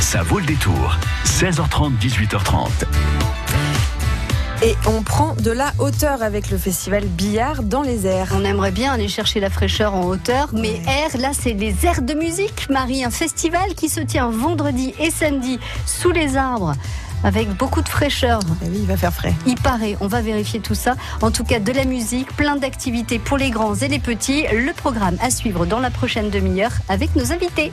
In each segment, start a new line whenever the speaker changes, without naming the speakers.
Ça vaut le détour. 16h30, 18h30.
Et on prend de la hauteur avec le festival Billard dans les airs.
On aimerait bien aller chercher la fraîcheur en hauteur, mais air, là, c'est les airs de musique, Marie. Un festival qui se tient vendredi et samedi sous les arbres avec beaucoup de fraîcheur.
Eh oui, il va faire frais.
Il paraît, on va vérifier tout ça. En tout cas, de la musique, plein d'activités pour les grands et les petits. Le programme à suivre dans la prochaine demi-heure avec nos invités.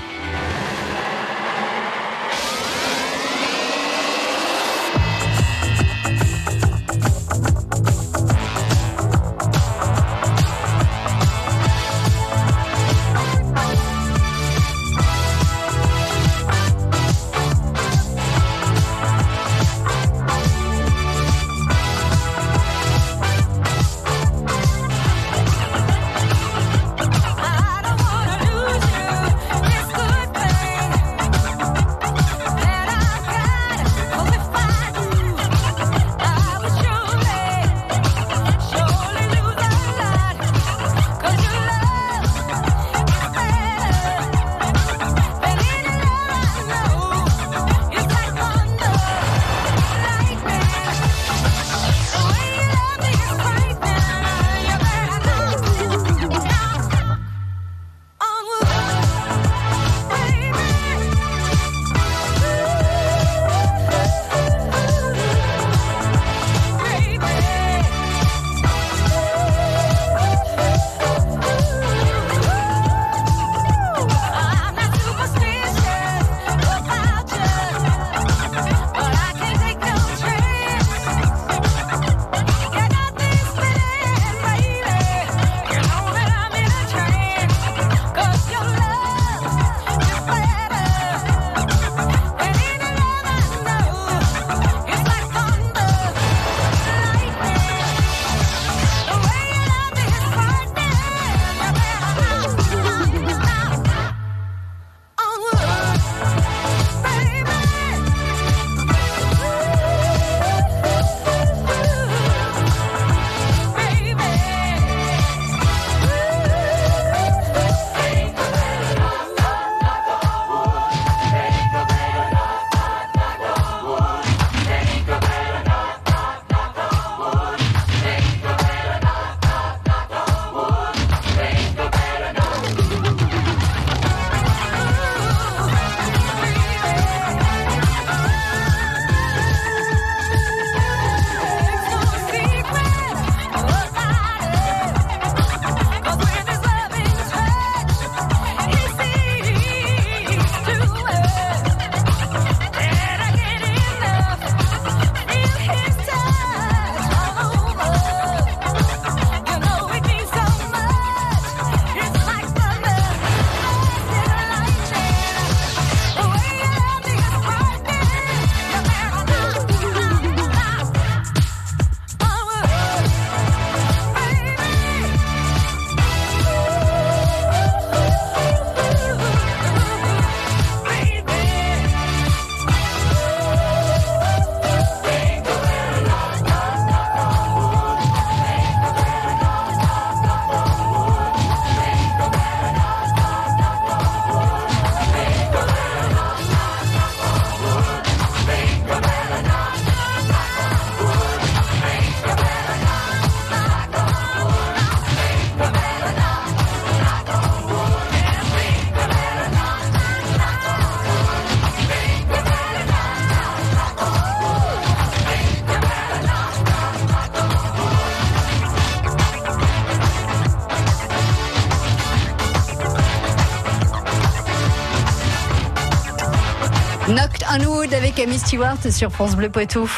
Amy Stewart sur France Bleu Poitou.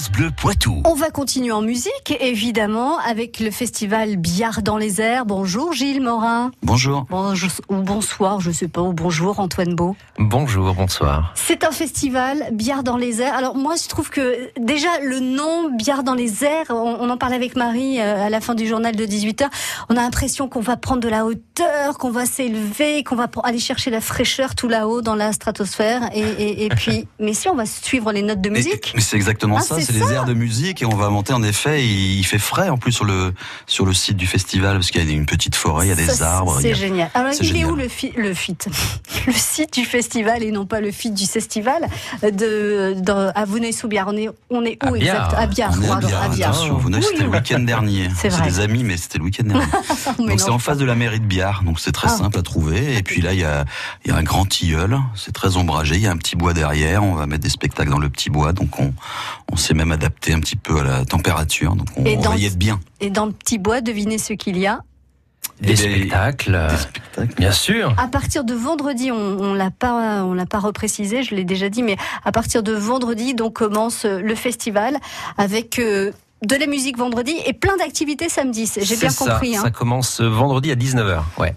France Bleu Poitou.
On va continuer en musique, évidemment, avec le festival Biard dans les airs. Bonjour Gilles Morin.
Bonjour.
Bonjour ou bonsoir, je sais pas, ou bonjour Antoine Beau.
Bonjour, bonsoir.
C'est un festival Biard dans les airs. Alors moi, je trouve que déjà le nom Biard dans les airs, on, en parlait avec Marie euh, à la fin du journal de 18h. On a l'impression qu'on va prendre de la hauteur, qu'on va s'élever, qu'on va aller chercher la fraîcheur tout là-haut dans la stratosphère. Et, et, puis, mais si on va suivre les notes de musique.
Mais c'est exactement ça
c'est
c'est
ça.
airs de musique et on va monter en effet. Il, fait frais en plus sur le sur le site du festival parce qu'il y a une petite forêt, il y a des
Ça,
arbres.
C'est
a-
génial. Alors,
c'est
il est où le, fi- le fit? Le site du festival et non pas le fit du festival de, de, à Venay-sous-Biard. On est, on est où
À Biard.
exact? À Biard.
On est à Biard,
à Biard.
attention, c'était le week-end dernier.
C'est
des amis, mais c'était le week-end dernier.
On
Donc c'est en face de la mairie de Biard, donc c'est très
Ah.
simple à trouver. Et puis là, il y a, il y a un grand tilleul, c'est très ombragé, il y a un petit bois derrière, on va mettre des spectacles dans le petit bois, donc on, on s'est même adapté un petit peu à la température, donc on,
Et
on
dans-
y être bien.
Et dans le petit bois, devinez ce qu'il y a?
Des
Et
spectacles,
Des spectacles.
bien sûr.
À partir de vendredi, on, on l'a pas, on l'a pas reprécisé, je l'ai déjà dit, mais à partir de vendredi, donc commence le festival avec euh, de la musique vendredi et plein d'activités samedi. C'est- J'ai bien
ça,
compris. hein.
Ça commence vendredi à 19h. Ouais.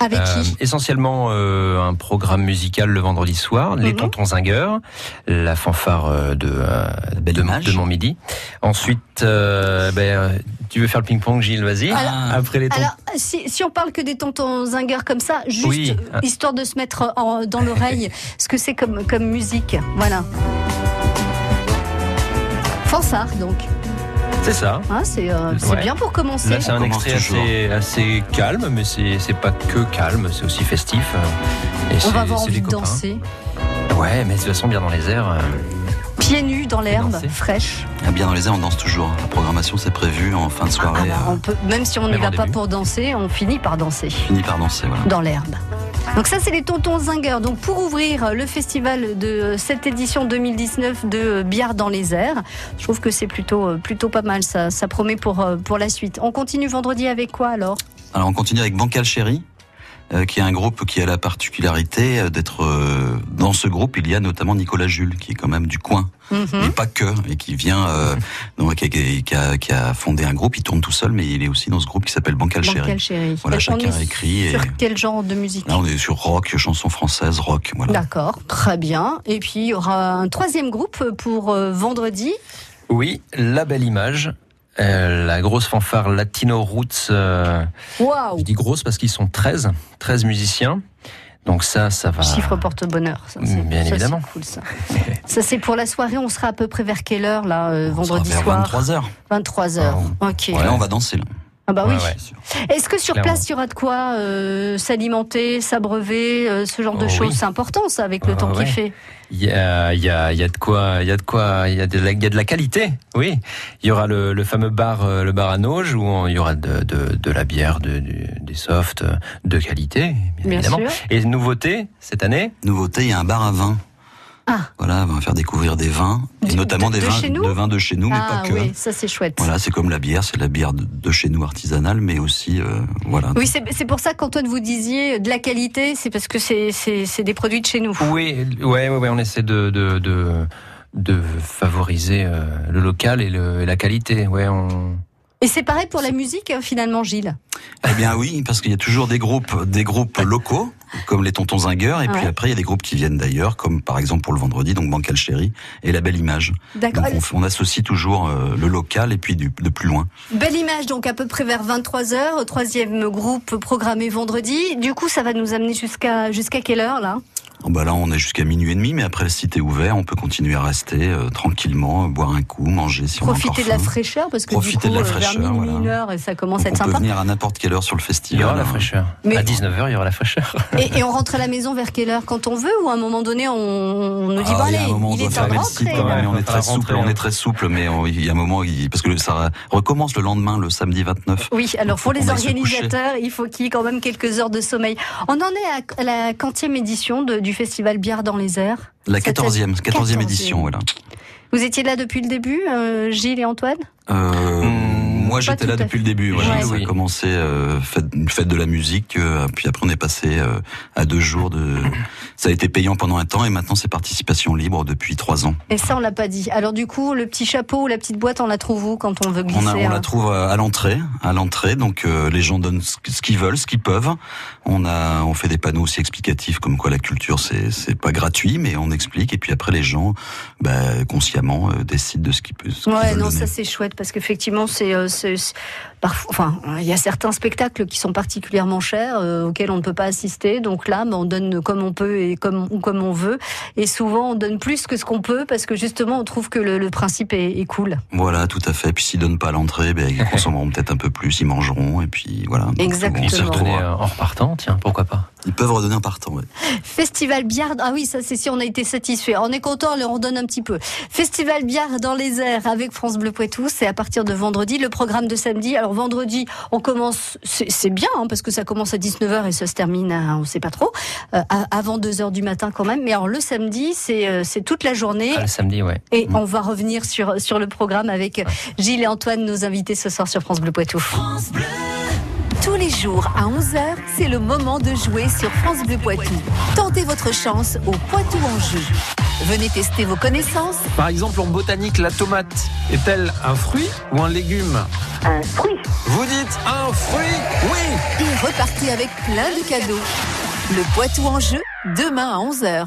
Avec
Euh,
qui?
essentiellement euh, un programme musical le vendredi soir, les
Mhm.
Tontons Zingueurs, la fanfare euh, de, euh, de, de Montmidi. Ensuite, euh, ben, euh, tu veux faire le ping-pong, Gilles, vas-y.
Alors-
Après les tontons.
Alors, si, si on parle que des tontons zingueurs comme ça, juste
Oui.
euh, histoire de se mettre en- dans l'oreille ce que c'est comme, comme musique. Voilà. Fanfare, donc.
C'est ça.
Hein, c'est euh,
Ouais.
bien pour commencer.
Là, c'est un extrait assez, assez calme, mais c'est c'est pas que calme, c'est aussi festif. euh, Et
on
c'est-
va avoir
c'est
envie de
copains.
danser.
Ouais, mais de toute façon, bien dans les airs. euh,
Pieds nus dans l'herbe, fraîche.
Ah, bien dans les airs, on danse toujours. La programmation, c'est prévu en fin de
Ah,
soirée.
bah, on peut, même si on n'y
Même
va pas
début.
pour danser, on finit par danser
Fini par danser, voilà.
dans l'herbe. Donc ça, c'est les tontons zingueurs. Donc pour ouvrir le festival de cette édition 2019 de Biard dans les airs, je trouve que c'est plutôt euh, plutôt pas mal. Ça, ça promet pour euh, pour la suite. On continue vendredi avec quoi alors?
Alors on continue avec Bancal Chéri, euh, qui est un groupe qui a la particularité euh, d'être euh, dans ce groupe. Il y a notamment Nicolas Jules, qui est quand même du coin,
Mhm.
mais pas que, et qui vient, euh, donc, qui, a, qui a- qui a fondé un groupe. Il tourne tout seul, mais il est aussi dans ce groupe qui s'appelle Bancal Chéri.
Bancal Chéri.
Voilà, chacun écrit et-
Sur quel genre de musique
Là, on est sur rock, chanson française, rock. Voilà.
D'accord, très bien. Et puis il y aura un troisième groupe pour euh, vendredi.
Oui, la belle image. euh, la grosse fanfare Latino Roots. euh,
Waouh
je dis grosse parce qu'ils sont 13, 13 musiciens. Donc ça, ça va.
Chiffre porte-bonheur.
Bien
ça,
évidemment.
c'est cool, ça. ça, c'est pour la soirée. On sera à peu près vers quelle heure, là, euh,
On sera
vendredi
vers
soir
23 heures.
23 heures. Ok.
Ouais, là, on va danser. Là.
Ah bah oui.
Ouais.
Est-ce que sur
Clairement.
place, il y aura de quoi euh, s'alimenter, s'abreuver, euh, ce genre de
Oh,
choses?
Oui.
C'est important, ça, avec le
Ah,
temps qu'il
ouais.
fait.
Il y a, il y, a, il y a de quoi, il y a de quoi, il y a de la, il y a de la qualité. Oui, il y aura le, le fameux bar, euh, le bar à Nauge, où on- il y aura de, de, de la bière, de, des softs de qualité, bien,
Bien
évidemment.
sûr.
Et nouveauté cette année,
Nouveauté, il y a un bar à vin.
Ah.
Voilà, on va faire découvrir des vins, et notamment
de-
des
de
vins, de vins de chez nous, mais
ah
pas que.
oui, ça c'est chouette.
Voilà, c'est comme la bière, c'est de la bière de, de chez nous artisanale, mais aussi, euh, voilà.
Oui, c'est c'est pour ça qu'Antoine vous disiez de la qualité, c'est parce que c'est c'est- c'est des produits de chez nous.
oui, ouais, ouais, ouais, on essaie de, de, de, de favoriser euh, le local et, le, et la qualité. Ouais, on...
Et c'est pareil pour la musique, finalement, Gilles?
Eh bien oui, parce qu'il y a toujours des groupes, des groupes locaux, comme les Tontons Zingueurs, et puis après il y a des groupes qui viennent d'ailleurs, comme par exemple pour le vendredi, donc Bancal Chéri et La Belle Image.
D'accord.
Donc on, associe toujours euh, le local et puis du, de plus loin.
Belle image, donc à peu près vers 23h, troisième groupe programmé vendredi. Du coup, ça va nous amener jusqu'à jusqu'à quelle heure, là?
Oh, bah là on est jusqu'à minuit et demi, mais après le site est ouvert, on peut continuer à rester euh, tranquillement, euh, boire un coup, manger si on a
Profiter
encore
de la
faim.
fraîcheur, parce que
Profiter
du coup,
de la
euh, vers
fraîcheur,
minuit,
voilà.
une heure, et ça commence
Donc
à être
on peut
sympa.
venir à n'importe quelle heure sur le
Il y
festival.
aura la
hein.
fraîcheur.
Mais-
À 19h, il y aura la fraîcheur.
Et, et on rentre à la maison vers quelle heure? Quand on veut ou à un moment donné, on, on nous dit
Ah,
bon
il y
allez,
a un moment où on
il
doit
est temps de
fermer le site
rentrer.
quand même, mais on est très souple,
rentrer,
on est
hein.
très souple, mais on- il y a un moment, parce que ça recommence le lendemain, le samedi 29.
Oui, alors pour les organisateurs, il faut qu'il y ait quand même quelques heures de sommeil. On en est à la quantième édition du festival Bière dans les airs.
La
Cette-
14e, 14e
14e.
édition, voilà.
Vous étiez là depuis le début, euh, Gilles et Antoine?
Euh, moi, j'étais là depuis le début.
Ouais.
ça a commencé euh, fête, une fête de la musique, euh, puis après on est passé euh, à deux jours de. Ça a été payant pendant un temps et maintenant c'est participation libre depuis trois ans.
Et ça, on l'a pas dit. Alors du coup, le petit chapeau ou la petite boîte, on la trouve où quand on veut glisser
On, a, on
un-
la trouve à à l'entrée, à l'entrée. Donc euh, les gens donnent ce qu'ils veulent, ce qu'ils peuvent. On a, on fait des panneaux aussi explicatifs comme quoi la culture c'est c'est pas gratuit, mais on explique. Et puis après les gens, bah, consciemment euh, décident de ce qu'ils peuvent. ce qu'ils
Ouais, non,
donner.
ça c'est chouette parce qu'effectivement, c'est, euh, c'est- c'est- parfois, enfin, il y a certains spectacles qui sont particulièrement chers, euh, auxquels on ne peut pas assister. Donc là, ben, on donne comme on peut et comme, ou comme on veut. Et souvent, on donne plus que ce qu'on peut parce que justement, on trouve que le, le principe est, est, cool.
Voilà, tout à fait. Puis s'ils donnent pas à l'entrée, ben, ils consommeront peut-être un peu plus, ils mangeront et puis voilà.
Exactement. Ils
se redonner en repartant, tiens, pourquoi pas
Ils peuvent redonner en partant, ouais.
Festival Biard, ah oui, ça c'est si on a été satisfait. On est content, on leur donne un petit peu. Festival Biard dans les airs avec France Bleu Poitou, c'est à partir de vendredi. Le programme de samedi, alors vendredi, on commence, c'est bien, hein, parce que ça commence à 19h et ça se termine à, on sait pas trop, euh, avant 2h du matin quand même. Mais alors le samedi, c'est euh, toute la journée.
Ah, le samedi, ouais.
Et mmh. on va revenir sur, sur le programme avec Gilles et Antoine, nos invités ce soir sur France Bleu Poitou. France Bleu.
Tous les jours à 11h, c'est le moment de jouer sur France Bleu Poitou. Tentez votre chance au Poitou en jeu. Venez tester vos connaissances.
Par exemple, en botanique, la tomate est-elle un fruit ou un légume
Un fruit.
Vous dites un fruit Oui
Et repartez avec plein de cadeaux. Le Poitou en jeu, demain à 11h.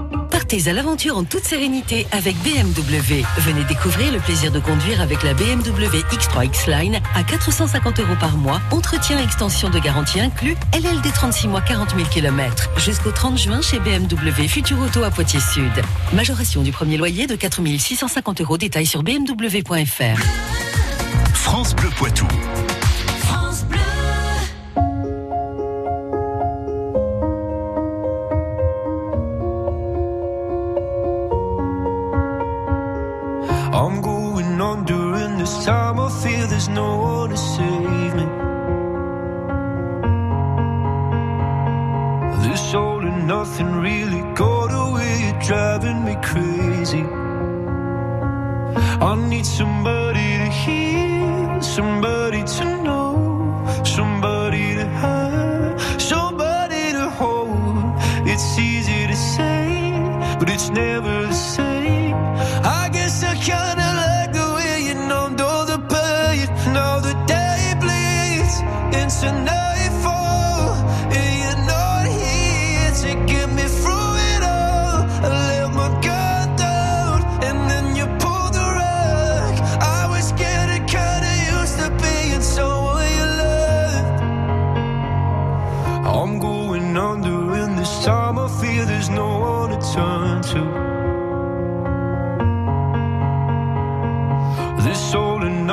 à l'aventure en toute sérénité avec BMW. Venez découvrir le plaisir de conduire avec la BMW X3 X-Line à 450 euros par mois, entretien et extension de garantie inclus, LLD 36 mois 40 000 km. Jusqu'au 30 juin chez BMW Futur Auto à Poitiers Sud. Majoration du premier loyer de 4 650 euros. Détails sur bmw.fr.
France Bleu Poitou.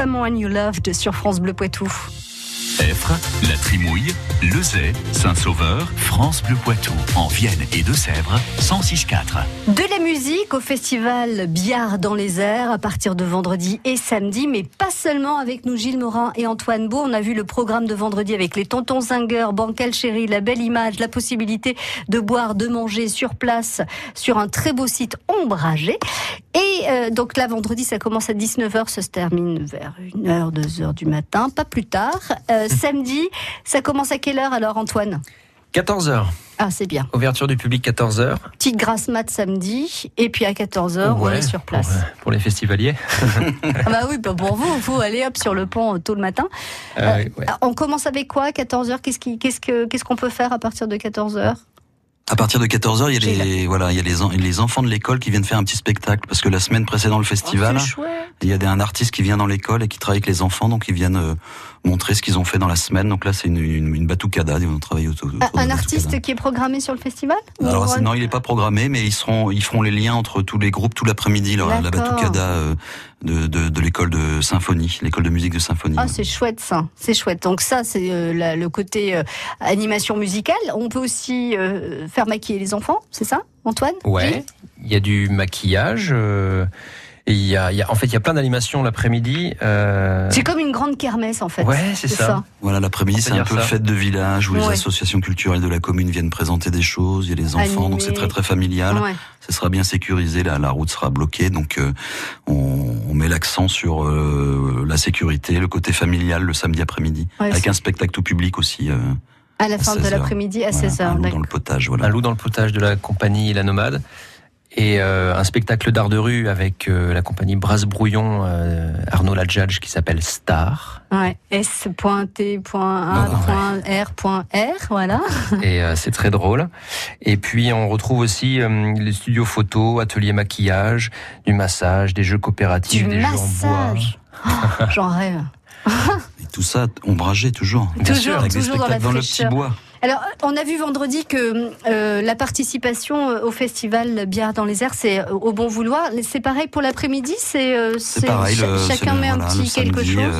Someone You Loved sur France Bleu Poitou.
Effre, La Trimouille, Lezay, Saint-Sauveur, France Bleu Poitou, en Vienne et Deux-Sèvres, 106.4.
De la musique au festival Biard dans les airs à partir de vendredi et samedi, mais pas seulement avec nous Gilles Morin et Antoine Beau. On a vu le programme de vendredi avec les Tontons Zinger, Bancal Chéri, la belle image, la possibilité de boire, de manger sur place sur un très beau site ombragé. Et euh, donc là, vendredi, ça commence à 19h, ça se termine vers 1h, 2h du matin, pas plus tard. Euh, samedi, ça commence à quelle heure alors, Antoine?
14h.
Ah, c'est bien.
Ouverture du public 14h.
Petite grasse mat samedi, et puis à 14h, on est sur place.
Pour, euh, pour les festivaliers.
ah bah oui, bah pour vous, vous allez hop sur le pont tôt le matin.
Euh, ouais.
On commence avec quoi à 14h Qu'est-ce qu'on qu'est-ce que, qu'est-ce qu'on peut faire à partir de 14h
À partir de 14h, il y a les, voilà, il y a les, en- les enfants de l'école qui viennent faire un petit spectacle parce que la semaine précédant le festival,
Oh, c'est chouette.
Il y a des, un artiste qui vient dans l'école et qui travaille avec les enfants, donc ils viennent euh, montrer ce qu'ils ont fait dans la semaine. Donc là, c'est une, une, une batucada, ils vont travailler autour. autour
Un, un artiste qui est programmé sur le festival
Alors non, il n'est pas programmé, mais ils seront, ils feront les liens entre tous les groupes tout l'après-midi. La, la batucada euh, de, de, de l'école de symphonie, l'école de musique de symphonie.
Ah, c'est chouette ça, c'est chouette. Donc ça, c'est euh, le côté euh, animation musicale. On peut aussi euh, faire maquiller les enfants, c'est ça, Antoine?
Ouais. Il y a du maquillage. Et il y a, il y a- en fait, il y a plein d'animations l'après-midi. euh,
C'est comme une grande kermesse en fait.
Ouais, c'est ça.
Voilà, l'après-midi, c'est un peu
ça.
fête de village où les associations culturelles de la commune viennent présenter des choses. Il y a les enfants, donc c'est très très familial.
Ouais.
Ce sera bien sécurisé, la, la route sera bloquée, donc euh, on, on met l'accent sur euh, la sécurité, le côté familial le samedi après-midi,
Ouais,
avec
c'est-
un spectacle tout public aussi. euh,
À la fin de
16 heures.
l'après-midi à
voilà,
16h.
un loup dans le potage, voilà.
Un loup dans le potage de la compagnie La Nomade. Et euh, un spectacle d'art de rue avec euh, la compagnie Brasse Brouillon, euh, Arnaud Ladjadj, qui s'appelle Star.
Ouais. S.T.A.R.R, voilà.
Et euh, c'est très drôle. Et puis on retrouve aussi euh, les studios photo, ateliers maquillage, du massage, des jeux coopératifs,
Du
des jeux en bois.
massage. Oh, J'en rêve.
Et tout ça ombragé toujours.
Bien
Toujours,
sûr,
avec des
toujours dans la
spectacles dans le petit bois.
Alors, on a vu vendredi que euh, la participation euh, au festival Bière dans les airs, c'est euh, au bon vouloir. C'est pareil pour l'après-midi C'est euh, chacun
le-
met un
voilà,
petit quelque chose.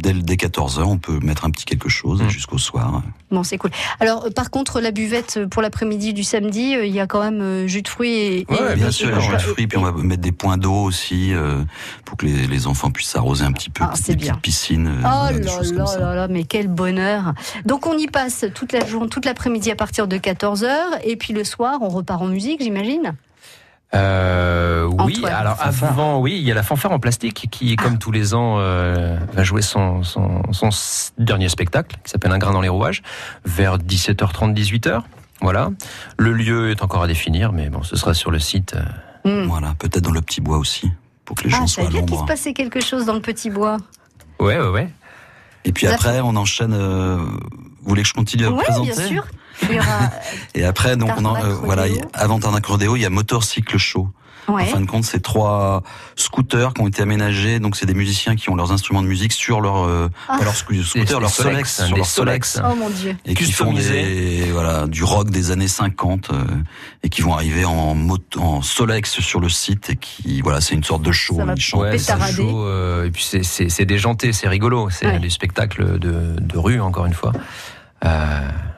Dès, dès 14h, on peut mettre un petit quelque chose
Mm.
jusqu'au soir.
Bon, c'est cool. Alors, euh, par contre, la buvette euh, pour l'après-midi du samedi, euh, il y a quand même euh, jus de fruits et, et-
Bien
et-
sûr, jus de
et-
fruits, puis on va mettre des points d'eau aussi euh, pour que les, les enfants puissent s'arroser un petit peu,
Ah, c'est bien.
petites piscines. euh,
Oh là
choses comme
là
ça.
là là, mais quel bonheur Donc on y passe toute la journée, toute l'après-midi à partir de 14h, et puis le soir, on repart en musique, j'imagine?
Euh, oui,
Antoine,
alors
fanfare.
avant, oui, il y a la fanfare en plastique qui, comme tous les ans, euh, va jouer son, son, dernier spectacle, qui s'appelle Un grain dans les rouages, vers 17h30, 18h. Voilà. Le lieu est encore à définir, mais bon, ce sera sur le site. euh.
Hmm.
Voilà, peut-être dans le petit bois aussi, pour que les gens
Ah,
soient à
bien qu'il se
l'ombre.
passait quelque chose dans le petit bois.
Ouais, ouais, ouais.
Et puis après, on enchaîne. euh, vous voulez que je continue à vous
Oui,
présenter?
bien sûr. Aura...
Et après, donc, on en-
Tarmac
euh, voilà, avant Tarnac Rodeo, il y a Motor Cycle Show.
Ouais.
En fin de compte, c'est trois scooters qui ont été aménagés. Donc, c'est des musiciens qui ont leurs instruments de musique sur leur, euh,
Ah.
pas scooters,
des
leurs
Solex,
Solex,
hein,
sur
des
leurs Solex.
Solex.
Oh mon Dieu.
Et qui font des, voilà, du rock des années 50, euh, et qui vont arriver en moto, en Solex sur le site et qui, voilà, c'est une sorte de show.
Ça va
Ils chantent.
Ouais, chaud, euh, et puis c'est- c'est c'est déjanté, c'est rigolo. C'est
Ouais.
des spectacles de, de rue, encore une fois. Euh,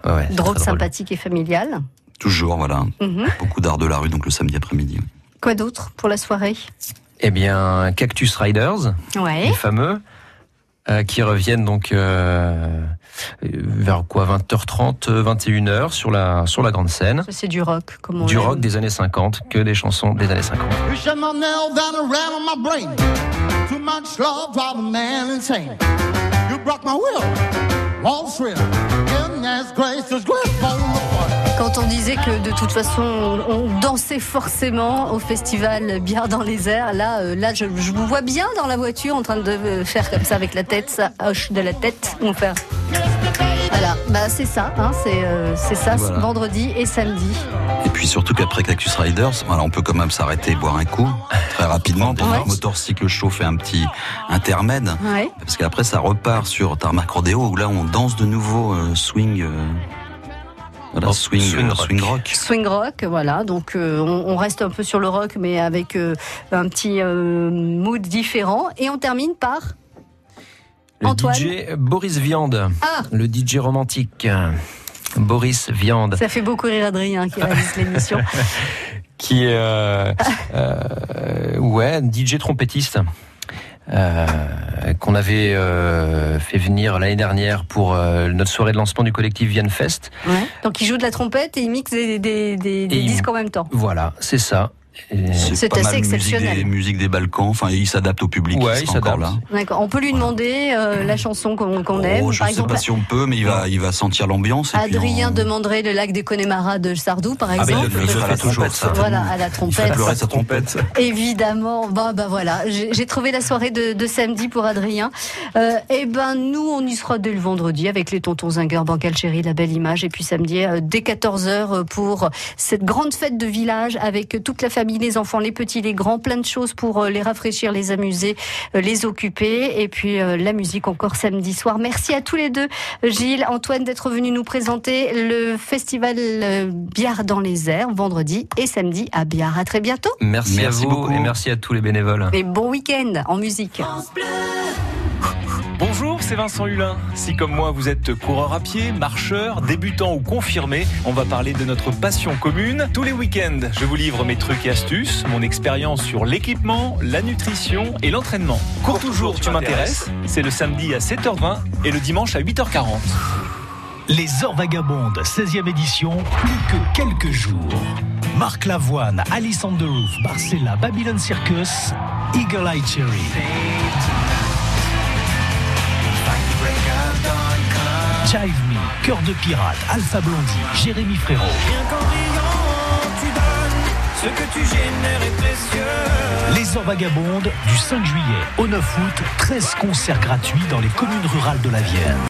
ouais, ouais, c'est
Drôle,
très drôle.
sympathique et familial.
Toujours, voilà.
Mhm.
Beaucoup d'art de la rue, donc le samedi après-midi. oui.
Quoi d'autre pour la soirée?
Eh bien, Cactus Riders,
Ouais.
les fameux, euh, qui reviennent donc euh, vers quoi? 20h30, 21h sur la sur la grande scène.
C'est du rock, comme on
Du rock des années 50, que des chansons des années 50.
Foot.
Quand on disait que de toute façon on dansait forcément au festival Bière dans les airs, là, euh, là je, je vous vois bien dans la voiture en train de faire comme ça avec la tête, ça hoche de la tête. On fait. Voilà, bah c'est ça, hein, c'est euh, c'est ça,
Voilà.
vendredi et samedi.
Et puis surtout qu'après Cactus Riders, voilà, on peut quand même s'arrêter et boire un coup très rapidement pendant
Ouais.
que Motor Cycle Show fait un petit intermède.
Ouais.
Parce qu'après ça repart sur Tarmac Rodeo où là on danse de nouveau euh, swing. euh, Voilà, swing,
swing
euh,
rock.
swing rock.
Swing rock, voilà. Donc euh, on, on reste un peu sur le rock, mais avec euh, un petit euh, mood différent. Et on termine par
Le
Antoine.
DJ Boris Viande.
Ah
Le DJ romantique. Boris Viande.
Ça fait beaucoup rire Adrien qui réalise l'émission.
Qui est. euh, euh, ouais, DJ trompettiste. euh, qu'on avait euh, fait venir l'année dernière pour euh, notre soirée de lancement du collectif Vienne Fest.
Donc il joue de la trompette et il mixe des, des- des- des
Et il-
disques en même temps.
Voilà, c'est ça.
C'est
pas
assez
mal musique
exceptionnel.
des, musique des Balkans. Enfin, il s'adapte au public.
Ouais, il s'adapte.
On peut lui demander euh, la chanson qu'on qu'on aime.
Oh, je
par
sais
exemple,
pas si on peut, mais il va, il va sentir l'ambiance.
Adrien
on-
demanderait le lac des Connemara de Sardou, par
Ah, mais
exemple.
il le fera à la
toujours,
trompette,
ça.
Voilà, à la
Il fait
trompette.
sa trompette.
Évidemment, bah, bah voilà, j'ai trouvé la soirée de, de samedi pour Adrien. Euh, et ben nous, on y sera dès le vendredi avec les tontons Zinger, Bancal Chéri, la belle image, et puis samedi euh, dès 14h pour cette grande fête de village avec toute la famille, les enfants, les petits, les grands, plein de choses pour euh, les rafraîchir, les amuser, euh, les occuper, et puis euh, la musique encore samedi soir. Merci à tous les deux, Gilles, Antoine, d'être venus nous présenter le festival Biard dans les airs vendredi et samedi à Biard. À très bientôt.
Merci,
Merci
à vous
beaucoup.
et merci à tous les bénévoles.
Et bon week-end en musique.
Bonjour, c'est Vincent Hulin. Si comme moi vous êtes coureur à pied, marcheur, débutant ou confirmé, on va parler de notre passion commune. Tous les week-ends, je vous livre mes trucs et astuces, mon expérience sur l'équipement, la nutrition et l'entraînement. Cours toujours, tu m'intéresses. C'est le samedi à 7h20 et le dimanche à 8h40.
Les Heures Vagabondes, 16e édition, plus que quelques jours. Marc Lavoine, Alice on the Roof, Barcella, Babylon Circus, Eagle Eye Cherry. Jive Me, Cœur de Pirate, Alpha Blondie, Jérémy Frérot.
Ce que tu génères est précieux.
Les Heures Vagabondes, du 5 juillet au 9 août, 13 concerts gratuits dans les communes rurales de la Vienne.